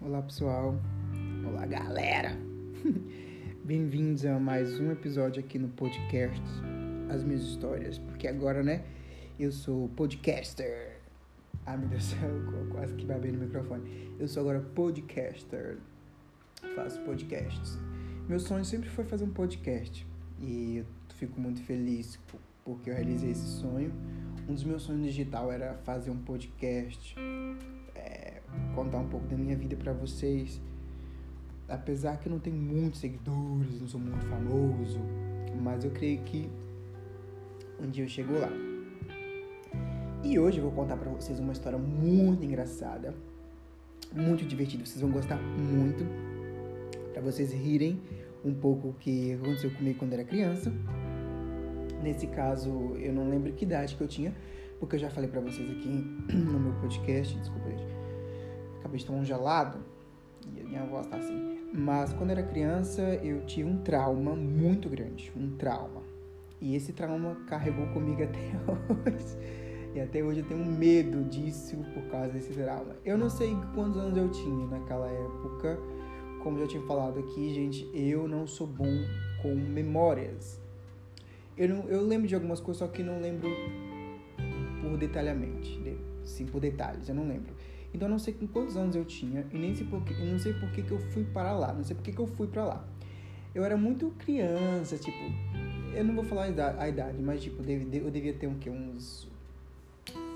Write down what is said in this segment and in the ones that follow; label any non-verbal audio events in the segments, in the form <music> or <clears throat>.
Olá, pessoal. Olá, galera. <laughs> Bem-vindos a mais um episódio aqui no podcast As Minhas Histórias. Porque agora, né, eu sou podcaster. Ah, meu Deus do céu, quase que babei no microfone. Eu sou agora podcaster. Faço podcasts. Meu sonho sempre foi fazer um podcast. E eu fico muito feliz porque eu realizei esse sonho. Um dos meus sonhos digital era fazer um podcast contar um pouco da minha vida para vocês. Apesar que eu não tenho muitos seguidores, não sou muito famoso, mas eu creio que um dia eu chego lá. E hoje eu vou contar para vocês uma história muito engraçada, muito divertida. Vocês vão gostar muito, para vocês rirem um pouco o que aconteceu comigo quando era criança. Nesse caso, eu não lembro que idade que eu tinha, porque eu já falei para vocês aqui <clears throat> no meu podcast, desculpa, acabei de tomar um gelado e a minha voz tá assim. Mas quando era criança eu tive um trauma muito grande, um trauma. E esse trauma carregou comigo <laughs> até hoje. E até hoje eu tenho medo disso por causa desse trauma. Eu não sei quantos anos eu tinha naquela época. Como já tinha falado aqui, gente, eu não sou bom com memórias. Eu, não, eu lembro de algumas coisas, só que não lembro por detalhamente. Sim, por detalhes, eu não lembro. Então eu não sei com quantos anos eu tinha e nem sei por não sei por que, que eu fui para lá, não sei por que, que eu fui para lá. Eu era muito criança, tipo, eu não vou falar a idade, mas tipo, eu devia ter um, que, uns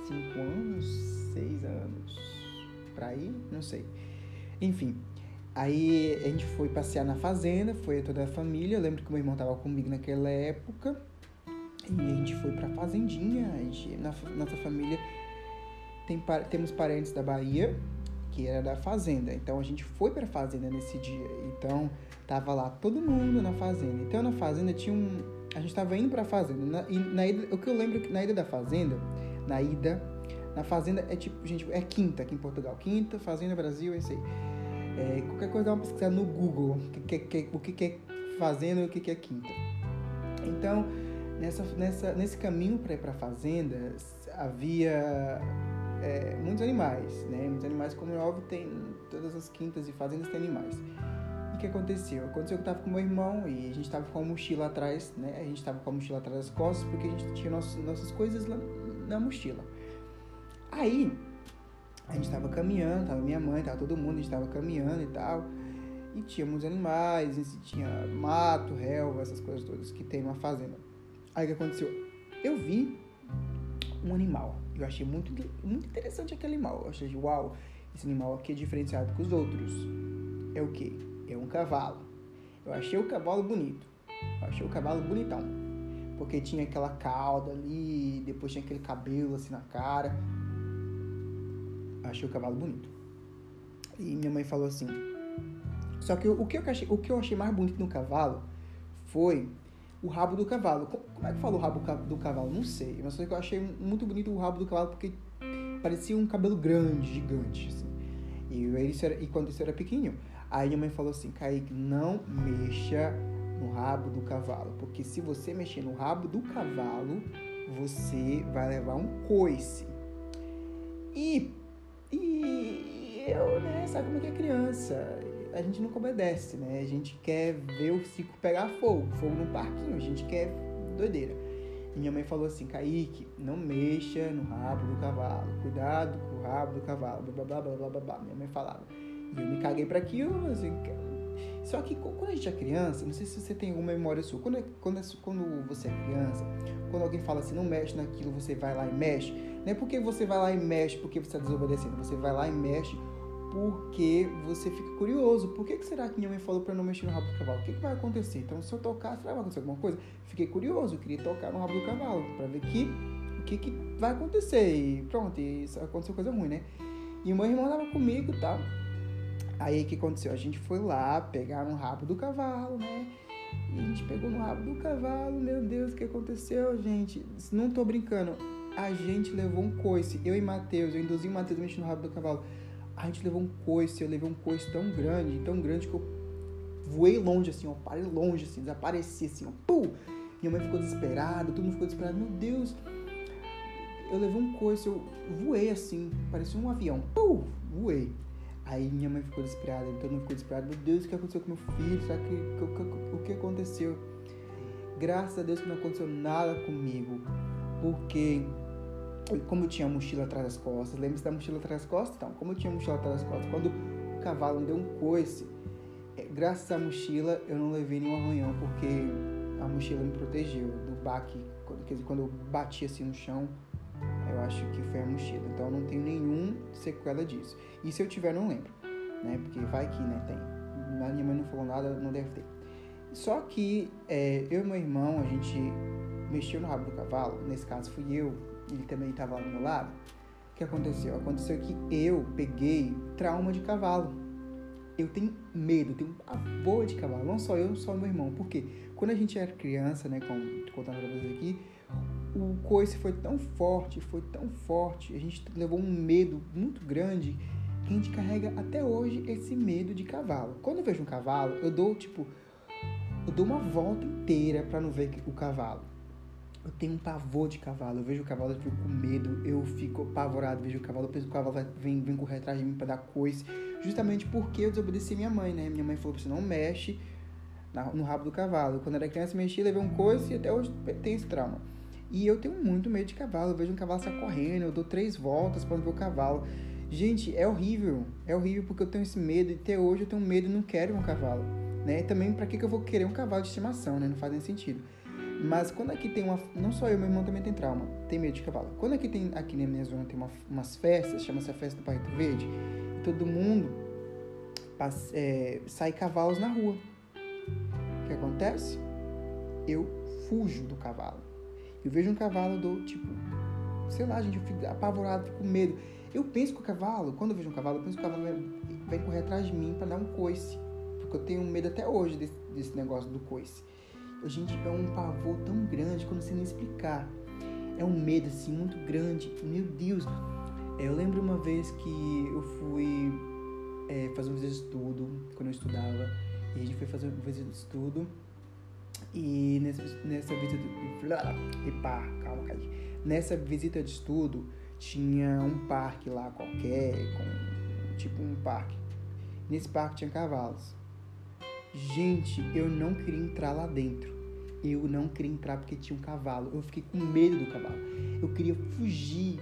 5 anos, 6 anos, pra aí, não sei. Enfim, aí a gente foi passear na fazenda, foi toda a família, eu lembro que meu irmão tava comigo naquela época, e a gente foi pra fazendinha, a gente, na, nossa família tem, temos parentes da Bahia, que era da fazenda. Então a gente foi pra fazenda nesse dia. Então tava lá todo mundo na fazenda. Então na fazenda tinha um. A gente tava indo pra fazenda. Na, e na ida, o que eu lembro que na ida da fazenda, na ida, na fazenda é tipo, gente, é quinta aqui em Portugal. Quinta, fazenda Brasil, é isso aí. É, qualquer coisa dá uma pesquisada no Google o que, que, o que, que é fazenda e o que, que é quinta. Então, nessa, nessa, nesse caminho para ir para a fazenda, havia é, muitos animais, né? Muitos animais, como é óbvio, tem todas as quintas e fazendas tem animais. E o que aconteceu? Aconteceu que eu tava com meu irmão e a gente tava com a mochila atrás, né? A gente tava com a mochila atrás das costas porque a gente tinha nossas, nossas coisas lá na mochila. Aí, a gente tava caminhando, tava minha mãe, tava todo mundo, a gente tava caminhando e tal. E tinha muitos animais, e tinha mato, relva, essas coisas todas que tem uma fazenda. Aí o que aconteceu? Eu vi um animal eu achei muito, muito interessante aquele animal. Eu achei, uau, esse animal aqui é diferenciado com os outros. É o quê? É um cavalo. Eu achei o cavalo bonito. Eu achei o cavalo bonitão. Porque tinha aquela cauda ali, depois tinha aquele cabelo assim na cara. Eu achei o cavalo bonito. E minha mãe falou assim. Só que o que eu achei, o que eu achei mais bonito no cavalo foi o rabo do cavalo. Como é que fala o rabo do cavalo? Não sei. Mas só que eu achei muito bonito o rabo do cavalo porque parecia um cabelo grande, gigante. Assim. E, e quando isso era pequenininho. Aí minha mãe falou assim: Kaique, não mexa no rabo do cavalo. Porque se você mexer no rabo do cavalo, você vai levar um coice. E, e eu, né, sabe como é que é criança? A gente nunca obedece, né? A gente quer ver o ciclo pegar fogo, fogo no parquinho, a gente quer doideira. E minha mãe falou assim, Kaique, não mexa no rabo do cavalo, cuidado com o rabo do cavalo, blá blá blá blá blá blá. Minha mãe falava. E eu me caguei para aquilo, assim, só que quando a gente é criança, não sei se você tem alguma memória sua, quando, é, quando, é, quando você é criança, quando alguém fala assim, não mexe naquilo, você vai lá e mexe, não é porque você vai lá e mexe porque você está desobedecendo, você vai lá e mexe porque você fica curioso. Por que, que será que minha mãe falou para não mexer no rabo do cavalo? O que, que vai acontecer? Então, se eu tocar, será que vai acontecer alguma coisa? Fiquei curioso, queria tocar no rabo do cavalo para ver que, o que, que vai acontecer. E pronto, e aconteceu coisa ruim, né? E o meu irmão tava comigo e tal. Aí o que aconteceu? A gente foi lá pegar no rabo do cavalo, né? E a gente pegou no rabo do cavalo, meu Deus, o que aconteceu, gente? Não tô brincando. A gente levou um coice. Eu e Matheus, eu induzi o Matheus a mexer no rabo do cavalo a gente levou um coice, eu levei um coice tão grande, tão grande que eu voei longe, assim, ó, parei longe, assim, desapareci, assim, ó, pum! Minha mãe ficou desesperada, todo mundo ficou desesperado, meu Deus! Eu levei um coice, eu voei assim, parecia um avião, pum! Voei. Aí minha mãe ficou desesperada, todo mundo ficou desesperado. Meu Deus, o que aconteceu com meu filho? Será que, o, o que aconteceu? Graças a Deus que não aconteceu nada comigo, porque como eu tinha a mochila atrás das costas, lembra-se da mochila atrás das costas? Então, como eu tinha a mochila atrás das costas, quando o cavalo me deu um coice, é, graças à mochila eu não levei nenhum arranhão, porque a mochila me protegeu do baque, quer dizer, quando eu bati assim no chão, eu acho que foi a mochila. Então eu não tenho nenhum sequela disso. E se eu tiver, não lembro, né? Porque vai que, né, tem. Minha mãe não falou nada, não deve ter. Só que é, eu e meu irmão, a gente mexeu no rabo do cavalo, nesse caso fui eu, ele também estava do meu lado. O que aconteceu? Aconteceu que eu peguei trauma de cavalo. Eu tenho medo, tenho pavor de cavalo. Não só eu, não só meu irmão. Por quê? Quando a gente era criança, né, como contando pra vocês aqui, o coice foi tão forte, foi tão forte, a gente levou um medo muito grande que a gente carrega até hoje esse medo de cavalo. Quando eu vejo um cavalo, eu dou tipo, eu dou uma volta inteira para não ver o cavalo. Eu tenho um pavor de cavalo. Eu vejo o cavalo, eu fico com medo, eu fico apavorado. Vejo o cavalo, eu penso que o cavalo vem, vem correr atrás de mim para dar coice. Justamente porque eu desobedeci minha mãe, né? Minha mãe falou pra você não mexe no rabo do cavalo. Quando era criança, mexi, levei um coice e até hoje tem esse trauma. E eu tenho muito medo de cavalo. Eu vejo um cavalo sair correndo, eu dou três voltas para ver o cavalo. Gente, é horrível. É horrível porque eu tenho esse medo e até hoje eu tenho medo e não quero um cavalo. Né? E também, para que, que eu vou querer um cavalo de estimação, né? Não faz nem sentido. Mas quando aqui tem uma. Não só eu, meu irmão também tem trauma, tem medo de cavalo. Quando aqui tem aqui na minha zona tem uma, umas festas, chama-se a festa do Barreto Verde, todo mundo passa, é, sai cavalos na rua. O que acontece? Eu fujo do cavalo. Eu vejo um cavalo do tipo, sei lá, gente, eu fico apavorado, fico com medo. Eu penso que o cavalo, quando eu vejo um cavalo, eu penso que o cavalo vai, vai correr atrás de mim para dar um coice. Porque eu tenho medo até hoje desse, desse negócio do coice. Gente, é um pavor tão grande que eu não sei nem explicar. É um medo, assim, muito grande. Meu Deus. Eu lembro uma vez que eu fui é, fazer um estudo, quando eu estudava. E a gente foi fazer um visita de estudo. E nessa, nessa visita de... Epa, calma, Kaique. Nessa visita de estudo, tinha um parque lá qualquer, com, tipo um parque. Nesse parque tinha cavalos. Gente, eu não queria entrar lá dentro. Eu não queria entrar porque tinha um cavalo. Eu fiquei com medo do cavalo. Eu queria fugir.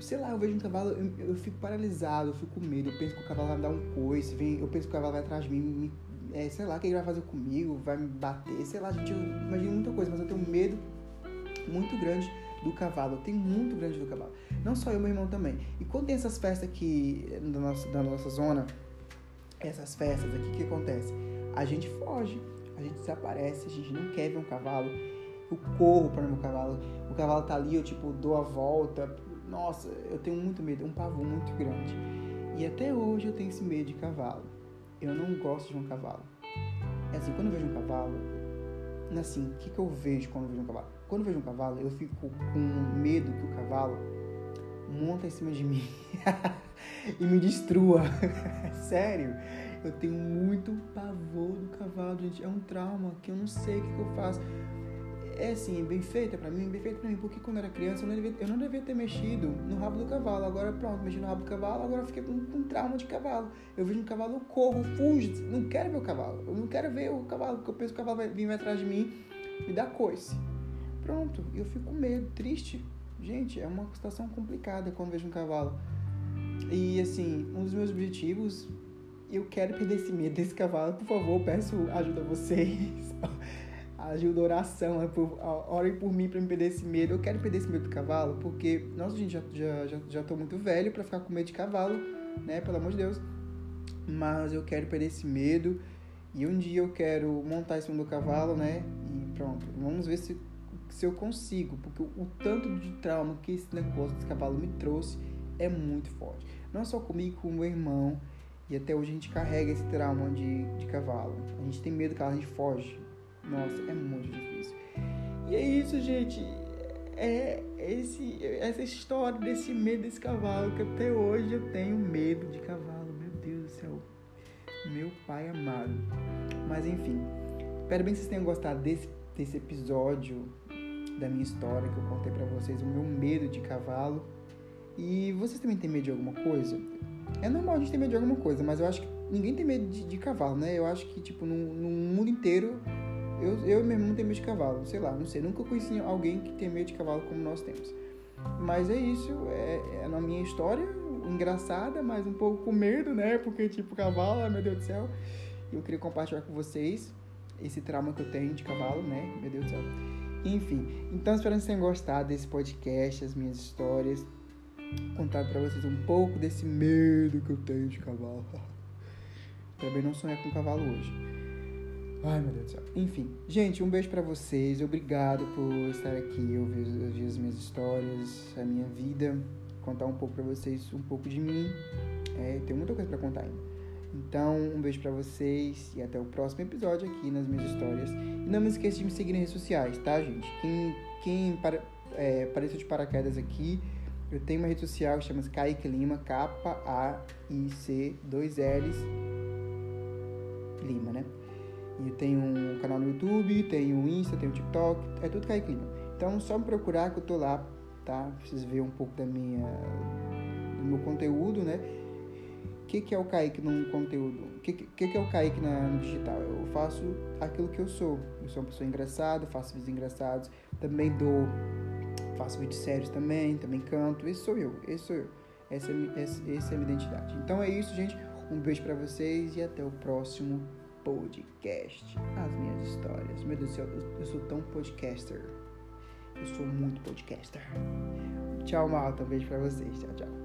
Sei lá, eu vejo um cavalo, eu, eu fico paralisado, eu fico com medo. Eu penso que o cavalo vai me dar um coice, vem, eu penso que o cavalo vai atrás de mim, me é, sei lá, o que ele vai fazer comigo, vai me bater, sei lá, gente, eu imagino muita coisa, mas eu tenho medo muito grande do cavalo, eu tenho muito grande do cavalo. Não só eu, meu irmão também. E quando tem essas festas aqui da nossa, da nossa zona, essas festas aqui, o que acontece? A gente foge, a gente desaparece, a gente não quer ver um cavalo. Eu corro para meu cavalo, o cavalo tá ali, eu tipo dou a volta. Nossa, eu tenho muito medo, um pavor muito grande. E até hoje eu tenho esse medo de cavalo eu não gosto de um cavalo. É assim, quando eu vejo um cavalo, assim, o que, que eu vejo quando eu vejo um cavalo? Quando eu vejo um cavalo, eu fico com medo que o cavalo monta em cima de mim <laughs> e me destrua. <laughs> Sério, eu tenho muito pavor do cavalo, gente. É um trauma que eu não sei o que, que eu faço é assim, bem feita para mim, bem feita pra mim, porque quando eu era criança eu não, devia, eu não devia ter mexido no rabo do cavalo. Agora pronto, mexi no rabo do cavalo, agora eu fiquei com, com trauma de cavalo. Eu vejo um cavalo, eu corro, fujo, não quero ver o cavalo. Eu não quero ver o cavalo, porque eu penso que o cavalo vai vir atrás de mim e dar coice. Pronto, eu fico com medo, triste. Gente, é uma situação complicada quando vejo um cavalo. E assim, um dos meus objetivos, eu quero perder esse medo desse cavalo. Por favor, peço ajuda a vocês. <laughs> ajuda a oração, por, orem por mim para me perder esse medo. Eu quero perder esse medo do cavalo, porque, nossa, gente, já, já, já, já tô muito velho para ficar com medo de cavalo, né? Pelo amor de Deus. Mas eu quero perder esse medo e um dia eu quero montar em cima do cavalo, né? E pronto, vamos ver se, se eu consigo, porque o, tanto de trauma que esse negócio desse cavalo me trouxe é muito forte. Não só comigo, com o meu irmão. E até hoje a gente carrega esse trauma de, de cavalo. A gente tem medo do cavalo, a gente foge. Nossa, é muito difícil. E é isso, gente. É esse, essa história desse medo desse cavalo, que até hoje eu tenho medo de cavalo. Meu Deus do céu. Meu pai amado. Mas enfim. Espero bem que vocês tenham gostado desse, desse episódio da minha história que eu contei para vocês, o meu medo de cavalo. E vocês também têm medo de alguma coisa? É normal a gente ter medo de alguma coisa, mas eu acho que ninguém tem medo de, de cavalo, né? Eu acho que, tipo, no, no mundo inteiro, eu, eu mesmo não tenho medo de cavalo. Sei lá, não sei. Nunca conheci alguém que tem medo de cavalo como nós temos. Mas é isso, é, é na minha história, engraçada, mas um pouco com medo, né? Porque, tipo, cavalo, meu Deus do céu. Eu queria compartilhar com vocês esse trauma que eu tenho de cavalo, né? Meu Deus do céu. Enfim, então espero que vocês tenham gostado desse podcast, as minhas histórias. Contar para vocês um pouco desse medo que eu tenho de cavalo. <laughs> Também não sonhar com cavalo hoje. Ai, meu Deus do céu. Enfim, gente, um beijo para vocês. Obrigado por estar aqui, ouvir, ouvir as minhas histórias, a minha vida, contar um pouco para vocês, um pouco de mim. É, tem muita coisa para contar ainda. Então, um beijo para vocês e até o próximo episódio aqui nas minhas histórias. E não me esqueça de me seguir nas redes sociais, tá, gente? Quem, quem para, é, apareceu de paraquedas aqui, eu tenho uma rede social que chama Kaique Lima, K-A-I-C, 2 L's, Lima, né? E eu tenho um canal no YouTube, tenho um Insta, tenho um TikTok, é tudo Kaique Lima. Então, só me procurar que eu tô lá, tá? Precisa ver um pouco da minha, do meu conteúdo, né? O que, que é o Kaique no conteúdo? O que, que, que é o Kaique na, no digital? Eu faço aquilo que eu sou. Eu sou uma pessoa engraçada, faço vídeos engraçados, também dou, faço vídeos sérios também, também canto. Esse sou eu, esse sou eu. Essa é, essa, essa é a minha identidade. Então é isso, gente. Um beijo para vocês e até o próximo podcast. As minhas histórias. Meu Deus do céu, eu sou tão podcaster. Eu sou muito podcaster. Tchau, malta. Um beijo pra vocês. Tchau, tchau.